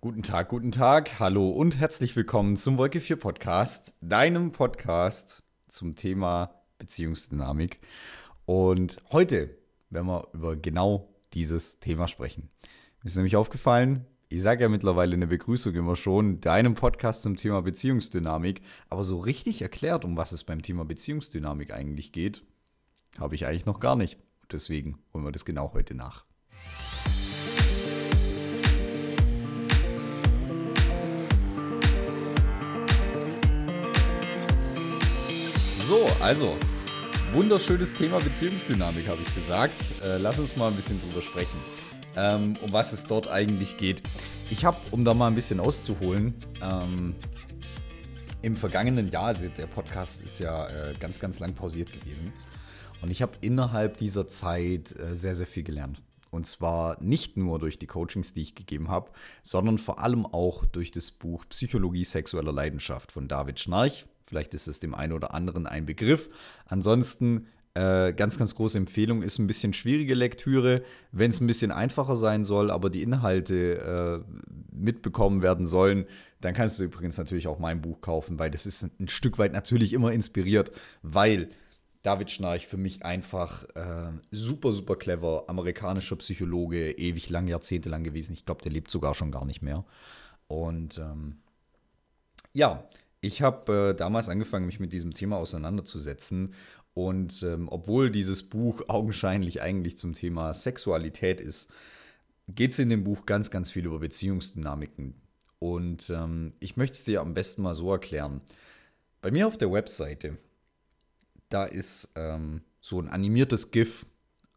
Guten Tag, guten Tag, hallo und herzlich willkommen zum Wolke 4 Podcast, deinem Podcast zum Thema Beziehungsdynamik. Und heute werden wir über genau dieses Thema sprechen. Mir ist nämlich aufgefallen, ich sage ja mittlerweile in der Begrüßung immer schon, deinem Podcast zum Thema Beziehungsdynamik, aber so richtig erklärt, um was es beim Thema Beziehungsdynamik eigentlich geht, habe ich eigentlich noch gar nicht. Deswegen holen wir das genau heute nach. So, also, wunderschönes Thema Beziehungsdynamik, habe ich gesagt. Äh, lass uns mal ein bisschen drüber sprechen, ähm, um was es dort eigentlich geht. Ich habe, um da mal ein bisschen auszuholen, ähm, im vergangenen Jahr, also der Podcast ist ja äh, ganz, ganz lang pausiert gewesen. Und ich habe innerhalb dieser Zeit äh, sehr, sehr viel gelernt. Und zwar nicht nur durch die Coachings, die ich gegeben habe, sondern vor allem auch durch das Buch Psychologie sexueller Leidenschaft von David Schnarch. Vielleicht ist es dem einen oder anderen ein Begriff. Ansonsten äh, ganz, ganz große Empfehlung ist ein bisschen schwierige Lektüre, wenn es ein bisschen einfacher sein soll, aber die Inhalte äh, mitbekommen werden sollen, dann kannst du übrigens natürlich auch mein Buch kaufen, weil das ist ein, Stück weit natürlich immer inspiriert, weil David Schnarch für mich einfach äh, super, super clever, amerikanischer Psychologe, ewig lang, jahrzehntelang gewesen. Ich glaube, der lebt sogar schon gar nicht mehr. Und ähm, ja, ich habe äh, damals angefangen, mich mit diesem Thema auseinanderzusetzen. Und ähm, obwohl dieses Buch augenscheinlich eigentlich zum Thema Sexualität ist, geht es in dem Buch ganz, ganz viel über Beziehungsdynamiken. Und ähm, ich möchte es dir am besten mal so erklären. Bei mir auf der Webseite, da ist ähm, so ein animiertes GIF.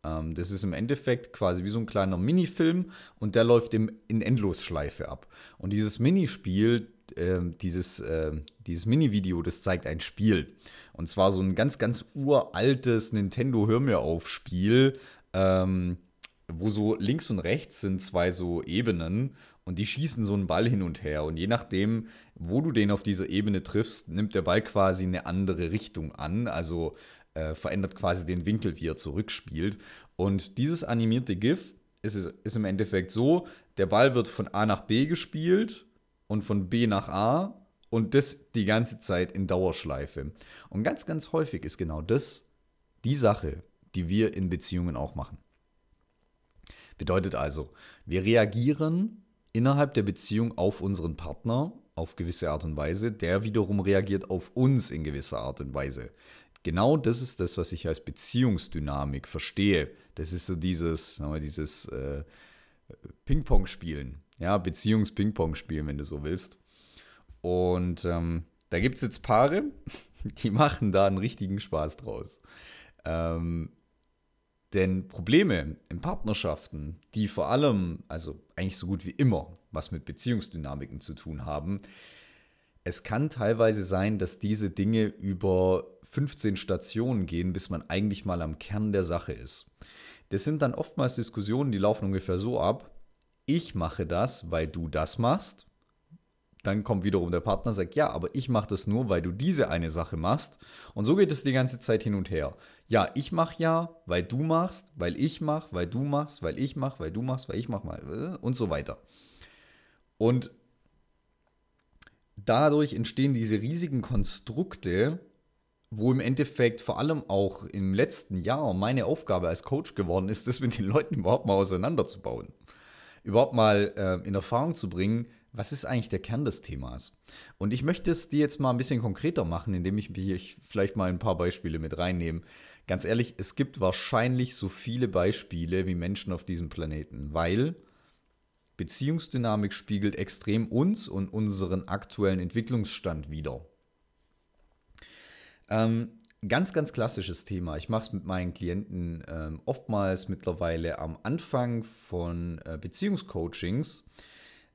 Ähm, das ist im Endeffekt quasi wie so ein kleiner Minifilm und der läuft im, in Endlosschleife ab. Und dieses Minispiel äh, dieses, äh, dieses Mini-Video, das zeigt ein Spiel. Und zwar so ein ganz, ganz uraltes Nintendo Hör mir auf Spiel, ähm, wo so links und rechts sind zwei so Ebenen und die schießen so einen Ball hin und her. Und je nachdem, wo du den auf dieser Ebene triffst, nimmt der Ball quasi eine andere Richtung an. Also äh, verändert quasi den Winkel, wie er zurückspielt. Und dieses animierte GIF ist, ist im Endeffekt so, der Ball wird von A nach B gespielt und von B nach A und das die ganze Zeit in Dauerschleife. Und ganz, ganz häufig ist genau das die Sache, die wir in Beziehungen auch machen. Bedeutet also, wir reagieren innerhalb der Beziehung auf unseren Partner auf gewisse Art und Weise, der wiederum reagiert auf uns in gewisser Art und Weise. Genau das ist das, was ich als Beziehungsdynamik verstehe. Das ist so dieses, dieses äh, Ping-Pong-Spielen ja, Beziehungs-Ping-Pong spielen, wenn du so willst. Und ähm, da gibt es jetzt Paare, die machen da einen richtigen Spaß draus. Ähm, denn Probleme in Partnerschaften, die vor allem, also eigentlich so gut wie immer, was mit Beziehungsdynamiken zu tun haben, es kann teilweise sein, dass diese Dinge über 15 Stationen gehen, bis man eigentlich mal am Kern der Sache ist. Das sind dann oftmals Diskussionen, die laufen ungefähr so ab ich mache das, weil du das machst. Dann kommt wiederum der Partner und sagt, ja, aber ich mache das nur, weil du diese eine Sache machst. Und so geht es die ganze Zeit hin und her. Ja, ich mache ja, weil du machst, weil ich mache, weil du machst, weil ich mache, weil du machst, weil ich mache mal und so weiter. Und dadurch entstehen diese riesigen Konstrukte, wo im Endeffekt vor allem auch im letzten Jahr meine Aufgabe als Coach geworden ist, das mit den Leuten überhaupt mal auseinanderzubauen überhaupt mal äh, in Erfahrung zu bringen, was ist eigentlich der Kern des Themas? Und ich möchte es dir jetzt mal ein bisschen konkreter machen, indem ich hier vielleicht mal ein paar Beispiele mit reinnehme. Ganz ehrlich, es gibt wahrscheinlich so viele Beispiele wie Menschen auf diesem Planeten, weil Beziehungsdynamik spiegelt extrem uns und unseren aktuellen Entwicklungsstand wider. Ähm, ganz, ganz klassisches Thema. Ich mache es mit meinen Klienten ähm, oftmals mittlerweile am Anfang von äh, Beziehungscoachings,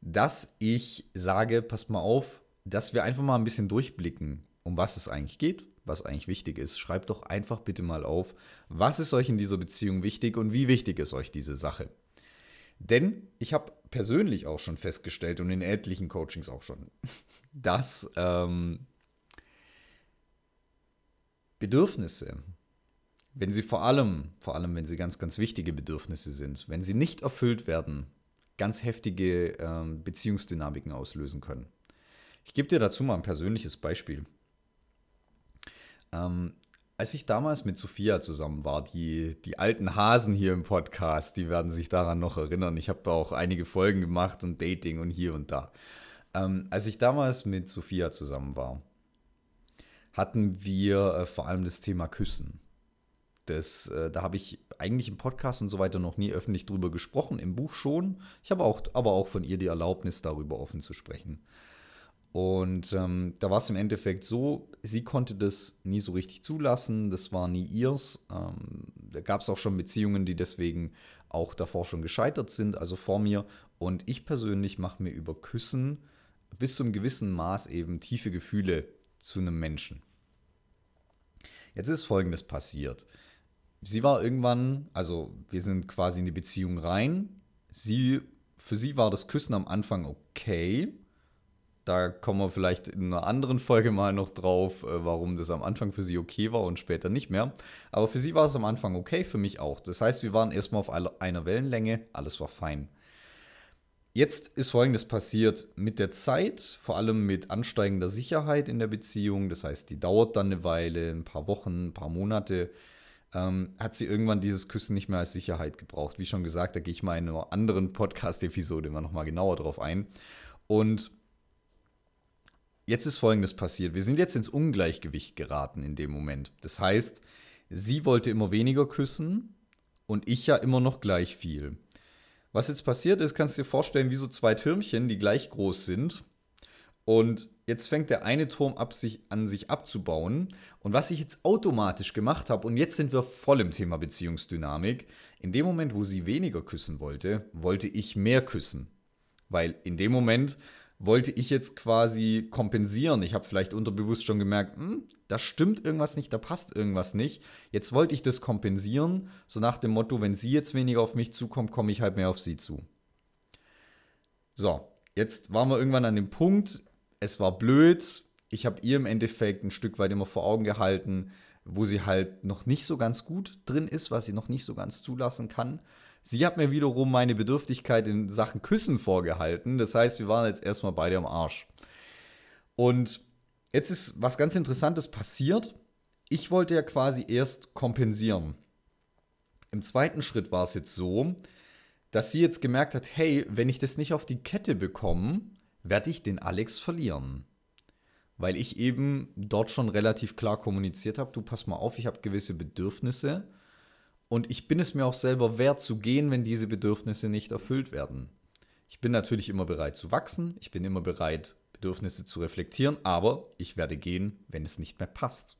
dass ich sage, passt mal auf, dass wir einfach mal ein bisschen durchblicken, um was es eigentlich geht, was eigentlich wichtig ist. Schreibt doch einfach bitte mal auf, was ist euch in dieser Beziehung wichtig und wie wichtig ist euch diese Sache. Denn ich habe persönlich auch schon festgestellt und in etlichen Coachings auch schon, dass ähm, Bedürfnisse, wenn sie vor allem, vor allem wenn sie ganz, ganz wichtige Bedürfnisse sind, wenn sie nicht erfüllt werden, ganz heftige ähm, Beziehungsdynamiken auslösen können. Ich gebe dir dazu mal ein persönliches Beispiel. Ähm, als ich damals mit Sophia zusammen war, die, die alten Hasen hier im Podcast, die werden sich daran noch erinnern. Ich habe da auch einige Folgen gemacht und Dating und hier und da. Ähm, als ich damals mit Sophia zusammen war, hatten wir äh, vor allem das Thema Küssen. Das, äh, da habe ich eigentlich im Podcast und so weiter noch nie öffentlich drüber gesprochen, im Buch schon. Ich habe auch, aber auch von ihr die Erlaubnis, darüber offen zu sprechen. Und ähm, da war es im Endeffekt so, sie konnte das nie so richtig zulassen, das war nie ihrs. Ähm, da gab es auch schon Beziehungen, die deswegen auch davor schon gescheitert sind, also vor mir. Und ich persönlich mache mir über Küssen bis zu einem gewissen Maß eben tiefe Gefühle zu einem Menschen. Jetzt ist Folgendes passiert. Sie war irgendwann, also wir sind quasi in die Beziehung rein. Sie, für sie war das Küssen am Anfang okay da kommen wir vielleicht in einer anderen Folge mal noch drauf, äh, warum das am Anfang für sie okay war und später nicht mehr. Aber für sie war es am Anfang okay, für mich auch. Das heißt, wir waren erstmal auf einer Wellenlänge, alles war fein. Jetzt ist Folgendes passiert mit der Zeit, vor allem mit ansteigender Sicherheit in der Beziehung. Das heißt, die dauert dann eine Weile, ein paar Wochen, ein paar Monate. Ähm, hat sie irgendwann dieses Küssen nicht mehr als Sicherheit gebraucht. Wie schon gesagt, da gehe ich mal in einer anderen Podcast-Episode mal nochmal genauer drauf ein. Und Jetzt ist Folgendes passiert. Wir sind jetzt ins Ungleichgewicht geraten in dem Moment. Das heißt, sie wollte immer weniger küssen und ich ja immer noch gleich viel. Was jetzt passiert ist, kannst du dir vorstellen, wie so zwei Türmchen, die gleich groß sind. Und jetzt fängt der eine Turm ab, sich, an sich abzubauen. Und was ich jetzt automatisch gemacht habe, und jetzt sind wir voll im Thema Beziehungsdynamik, in dem Moment, wo sie weniger küssen wollte, wollte ich mehr küssen. Weil in dem Moment wollte ich jetzt quasi kompensieren. Ich habe vielleicht unterbewusst schon gemerkt, hm, da stimmt irgendwas nicht, da passt irgendwas nicht. Jetzt wollte ich das kompensieren, so nach dem Motto, wenn sie jetzt weniger auf mich zukommt, komme ich halt mehr auf sie zu. So, jetzt waren wir irgendwann an dem Punkt, es war blöd. Ich habe ihr im Endeffekt ein Stück weit immer vor Augen gehalten, wo sie halt noch nicht so ganz gut drin ist, was sie noch nicht so ganz zulassen kann. Sie hat mir wiederum meine Bedürftigkeit in Sachen Küssen vorgehalten. Das heißt, wir waren jetzt erstmal beide am Arsch. Und jetzt ist was ganz Interessantes passiert. Ich wollte ja quasi erst kompensieren. Im zweiten Schritt war es jetzt so, dass sie jetzt gemerkt hat, hey, wenn ich das nicht auf die Kette bekomme, werde ich den Alex verlieren. Weil ich eben dort schon relativ klar kommuniziert habe, du pass mal auf, ich habe gewisse Bedürfnisse und ich bin es mir auch selber wert zu gehen, wenn diese Bedürfnisse nicht erfüllt werden. Ich bin natürlich immer bereit zu wachsen, ich bin immer bereit, Bedürfnisse zu reflektieren, aber ich werde gehen, wenn es nicht mehr passt.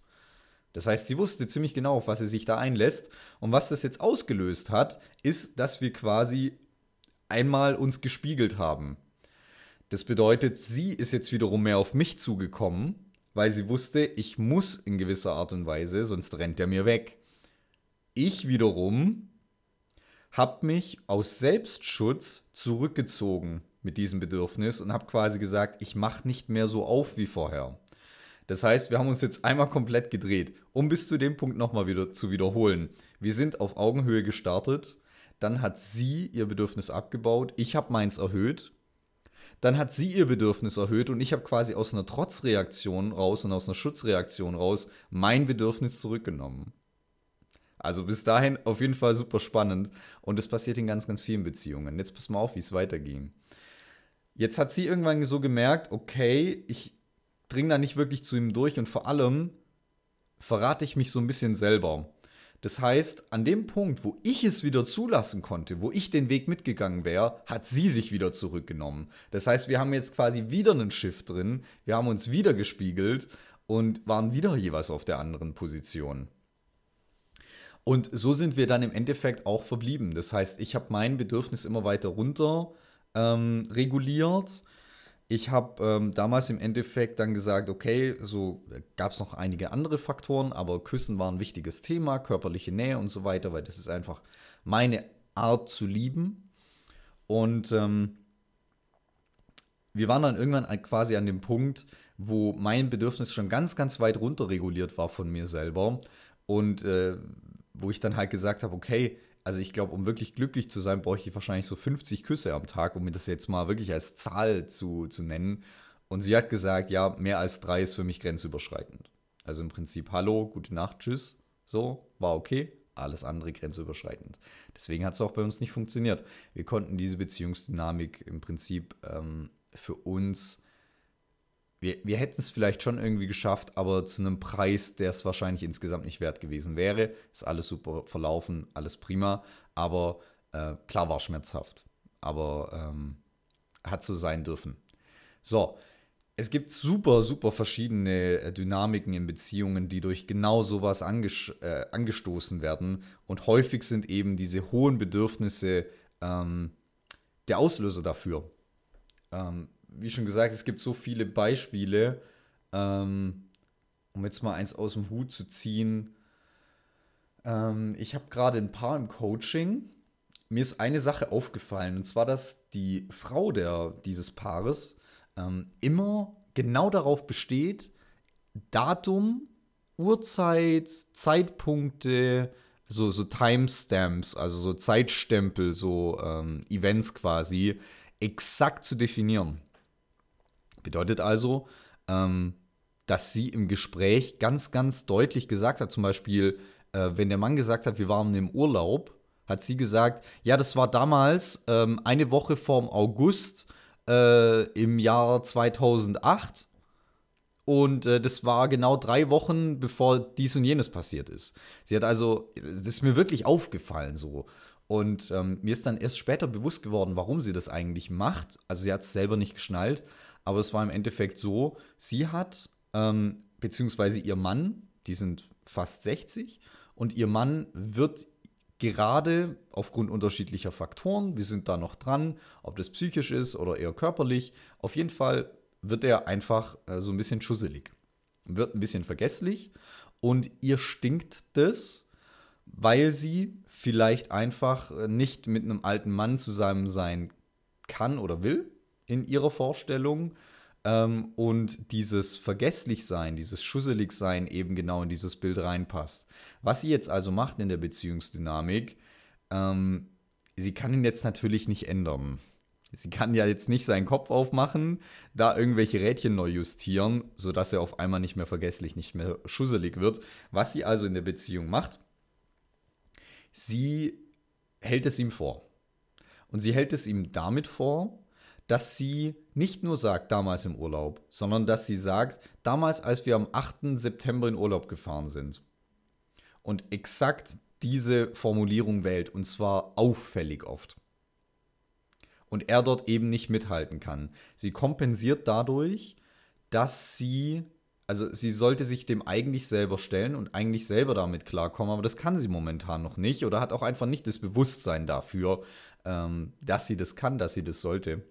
Das heißt, sie wusste ziemlich genau, auf was sie sich da einlässt. Und was das jetzt ausgelöst hat, ist, dass wir quasi einmal uns gespiegelt haben. Das bedeutet, sie ist jetzt wiederum mehr auf mich zugekommen, weil sie wusste, ich muss in gewisser Art und Weise, sonst rennt er mir weg. Ich wiederum habe mich aus Selbstschutz zurückgezogen mit diesem Bedürfnis und habe quasi gesagt, ich mache nicht mehr so auf wie vorher. Das heißt, wir haben uns jetzt einmal komplett gedreht, um bis zu dem Punkt nochmal wieder zu wiederholen. Wir sind auf Augenhöhe gestartet, dann hat sie ihr Bedürfnis abgebaut, ich habe meins erhöht, dann hat sie ihr Bedürfnis erhöht und ich habe quasi aus einer Trotzreaktion raus und aus einer Schutzreaktion raus mein Bedürfnis zurückgenommen. Also bis dahin auf jeden Fall super spannend. Und es passiert in ganz, ganz vielen Beziehungen. Jetzt pass mal auf, wie es weiterging. Jetzt hat sie irgendwann so gemerkt, okay, ich dringe da nicht wirklich zu ihm durch und vor allem verrate ich mich so ein bisschen selber. Das heißt, an dem Punkt, wo ich es wieder zulassen konnte, wo ich den Weg mitgegangen wäre, hat sie sich wieder zurückgenommen. Das heißt, wir haben jetzt quasi wieder einen Schiff drin, wir haben uns wieder gespiegelt und waren wieder jeweils auf der anderen Position. Und so sind wir dann im Endeffekt auch verblieben. Das heißt, ich habe mein Bedürfnis immer weiter runter ähm, reguliert. Ich habe ähm, damals im Endeffekt dann gesagt, okay, so gab es noch einige andere Faktoren, aber Küssen war ein wichtiges Thema, körperliche Nähe und so weiter, weil das ist einfach meine Art zu lieben. Und ähm, wir waren dann irgendwann quasi an dem Punkt, wo mein Bedürfnis schon ganz, ganz weit runter reguliert war von mir selber. Und äh, wo ich dann halt gesagt habe, okay, also ich glaube, um wirklich glücklich zu sein, bräuchte ich wahrscheinlich so 50 Küsse am Tag, um mir das jetzt mal wirklich als Zahl zu, zu nennen. Und sie hat gesagt, ja, mehr als drei ist für mich grenzüberschreitend. Also im Prinzip, hallo, gute Nacht, tschüss. So, war okay. Alles andere grenzüberschreitend. Deswegen hat es auch bei uns nicht funktioniert. Wir konnten diese Beziehungsdynamik im Prinzip ähm, für uns wir, wir hätten es vielleicht schon irgendwie geschafft, aber zu einem Preis, der es wahrscheinlich insgesamt nicht wert gewesen wäre. Ist alles super verlaufen, alles prima, aber äh, klar war schmerzhaft. Aber ähm, hat so sein dürfen. So, es gibt super, super verschiedene äh, Dynamiken in Beziehungen, die durch genau sowas äh, angestoßen werden. Und häufig sind eben diese hohen Bedürfnisse ähm, der Auslöser dafür. Ähm, wie schon gesagt, es gibt so viele Beispiele, ähm, um jetzt mal eins aus dem Hut zu ziehen. Ähm, ich habe gerade ein paar im Coaching. Mir ist eine Sache aufgefallen, und zwar, dass die Frau der, dieses Paares ähm, immer genau darauf besteht, Datum, Uhrzeit, Zeitpunkte, so, so Timestamps, also so Zeitstempel, so ähm, Events quasi, exakt zu definieren. Bedeutet also, ähm, dass sie im Gespräch ganz, ganz deutlich gesagt hat, zum Beispiel, äh, wenn der Mann gesagt hat, wir waren im Urlaub, hat sie gesagt, ja, das war damals ähm, eine Woche vorm August äh, im Jahr 2008. Und äh, das war genau drei Wochen, bevor dies und jenes passiert ist. Sie hat also, das ist mir wirklich aufgefallen so. Und ähm, mir ist dann erst später bewusst geworden, warum sie das eigentlich macht. Also sie hat es selber nicht geschnallt, aber es war im Endeffekt so, sie hat, ähm, beziehungsweise ihr Mann, die sind fast 60, und ihr Mann wird gerade aufgrund unterschiedlicher Faktoren, wir sind da noch dran, ob das psychisch ist oder eher körperlich, auf jeden Fall wird er einfach äh, so ein bisschen schusselig, wird ein bisschen vergesslich und ihr stinkt das, weil sie vielleicht einfach äh, nicht mit einem alten Mann zusammen sein kann oder will in ihrer Vorstellung ähm, und dieses Vergesslichsein, dieses Schusseligsein eben genau in dieses Bild reinpasst. Was sie jetzt also macht in der Beziehungsdynamik, ähm, sie kann ihn jetzt natürlich nicht ändern. Sie kann ja jetzt nicht seinen Kopf aufmachen, da irgendwelche Rädchen neu justieren, sodass er auf einmal nicht mehr vergesslich, nicht mehr schusselig wird. Was sie also in der Beziehung macht, sie hält es ihm vor. Und sie hält es ihm damit vor, dass sie nicht nur sagt, damals im Urlaub, sondern dass sie sagt, damals, als wir am 8. September in Urlaub gefahren sind. Und exakt diese Formulierung wählt, und zwar auffällig oft. Und er dort eben nicht mithalten kann. Sie kompensiert dadurch, dass sie, also sie sollte sich dem eigentlich selber stellen und eigentlich selber damit klarkommen, aber das kann sie momentan noch nicht oder hat auch einfach nicht das Bewusstsein dafür, ähm, dass sie das kann, dass sie das sollte.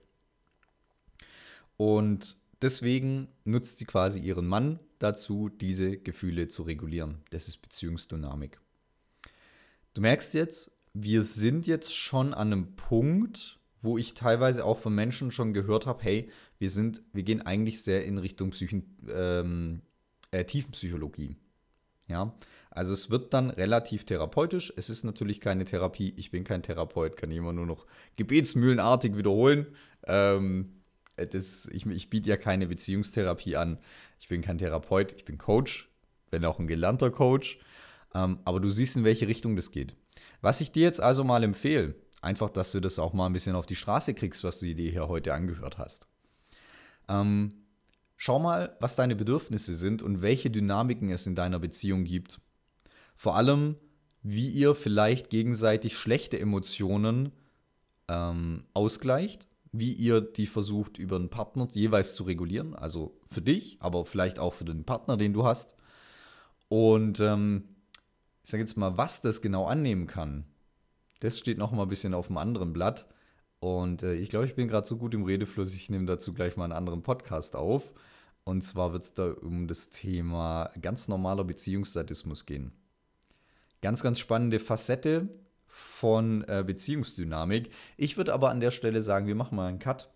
Und deswegen nutzt sie quasi ihren Mann dazu, diese Gefühle zu regulieren. Das ist Beziehungsdynamik. Du merkst jetzt, wir sind jetzt schon an einem Punkt, wo ich teilweise auch von Menschen schon gehört habe, hey, wir sind, wir gehen eigentlich sehr in Richtung Psychen, ähm, äh, Tiefenpsychologie. Ja, also es wird dann relativ therapeutisch. Es ist natürlich keine Therapie. Ich bin kein Therapeut, kann immer nur noch gebetsmühlenartig wiederholen. Ähm, äh, das, ich, ich biete ja keine Beziehungstherapie an. Ich bin kein Therapeut, ich bin Coach, wenn auch ein gelernter Coach. Ähm, aber du siehst, in welche Richtung das geht. Was ich dir jetzt also mal empfehle, einfach, dass du das auch mal ein bisschen auf die Straße kriegst, was du dir hier heute angehört hast. Ähm, schau mal, was deine Bedürfnisse sind und welche Dynamiken es in deiner Beziehung gibt. Vor allem, wie ihr vielleicht gegenseitig schlechte Emotionen ähm, ausgleicht wie ihr die versucht über einen Partner jeweils zu regulieren. Also für dich, aber vielleicht auch für den Partner, den du hast. Und ähm, ich sage jetzt mal, was das genau annehmen kann, das steht noch mal ein bisschen auf einem anderen Blatt. Und äh, ich glaube, ich bin gerade so gut im Redefluss, ich nehme dazu gleich mal einen anderen Podcast auf. Und zwar wird es da um das Thema ganz normaler Beziehungssadismus gehen. Ganz, ganz spannende Facette, von äh, Beziehungsdynamik. Ich würde aber an der Stelle sagen, wir machen mal einen Cut.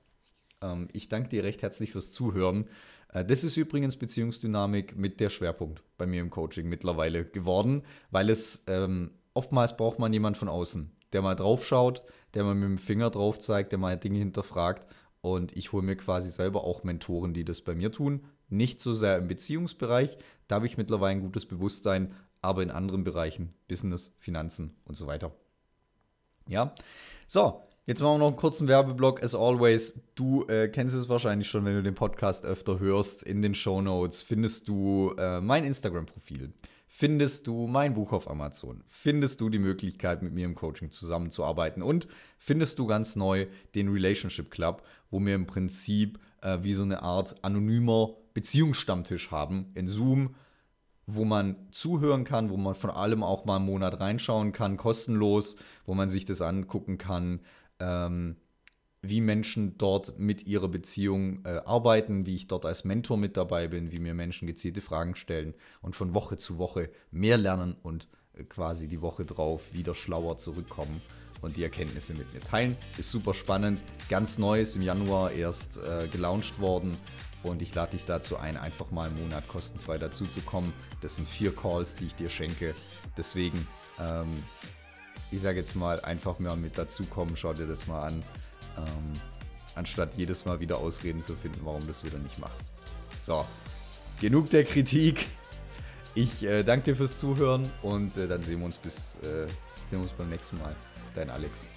Ähm, ich danke dir recht herzlich fürs Zuhören. Äh, das ist übrigens Beziehungsdynamik mit der Schwerpunkt bei mir im Coaching mittlerweile geworden, weil es ähm, oftmals braucht man jemand von außen, der mal drauf schaut, der mal mit dem Finger drauf zeigt, der mal Dinge hinterfragt. Und ich hole mir quasi selber auch Mentoren, die das bei mir tun. Nicht so sehr im Beziehungsbereich, da habe ich mittlerweile ein gutes Bewusstsein, aber in anderen Bereichen, Business, Finanzen und so weiter. Ja, so, Jetzt machen wir noch einen kurzen Werbeblock. As always, du äh, kennst es wahrscheinlich schon, wenn du den Podcast öfter hörst. In den Show Notes findest du äh, mein Instagram-Profil. Findest du mein Buch auf Amazon? Findest du die Möglichkeit, mit mir im Coaching zusammenzuarbeiten? Und findest du ganz neu den Relationship Club, wo wir im Prinzip äh, wie so eine Art anonymer Beziehungsstammtisch haben in Zoom, wo man zuhören kann, wo man von allem auch mal einen Monat reinschauen kann, kostenlos, wo man sich das angucken kann ähm, wie Menschen dort mit ihrer Beziehung äh, arbeiten, wie ich dort als Mentor mit dabei bin, wie mir Menschen gezielte Fragen stellen und von Woche zu Woche mehr lernen und äh, quasi die Woche drauf wieder schlauer zurückkommen und die Erkenntnisse mit mir teilen. Ist super spannend, ganz neu, ist im Januar erst äh, gelauncht worden und ich lade dich dazu ein, einfach mal einen Monat kostenfrei dazu zu kommen. Das sind vier Calls, die ich dir schenke. Deswegen ähm, ich sage jetzt mal, einfach mal mit dazukommen, schau dir das mal an, ähm, anstatt jedes Mal wieder Ausreden zu finden, warum du das wieder nicht machst. So, genug der Kritik. Ich äh, danke dir fürs Zuhören und äh, dann sehen wir uns bis äh, sehen wir uns beim nächsten Mal. Dein Alex.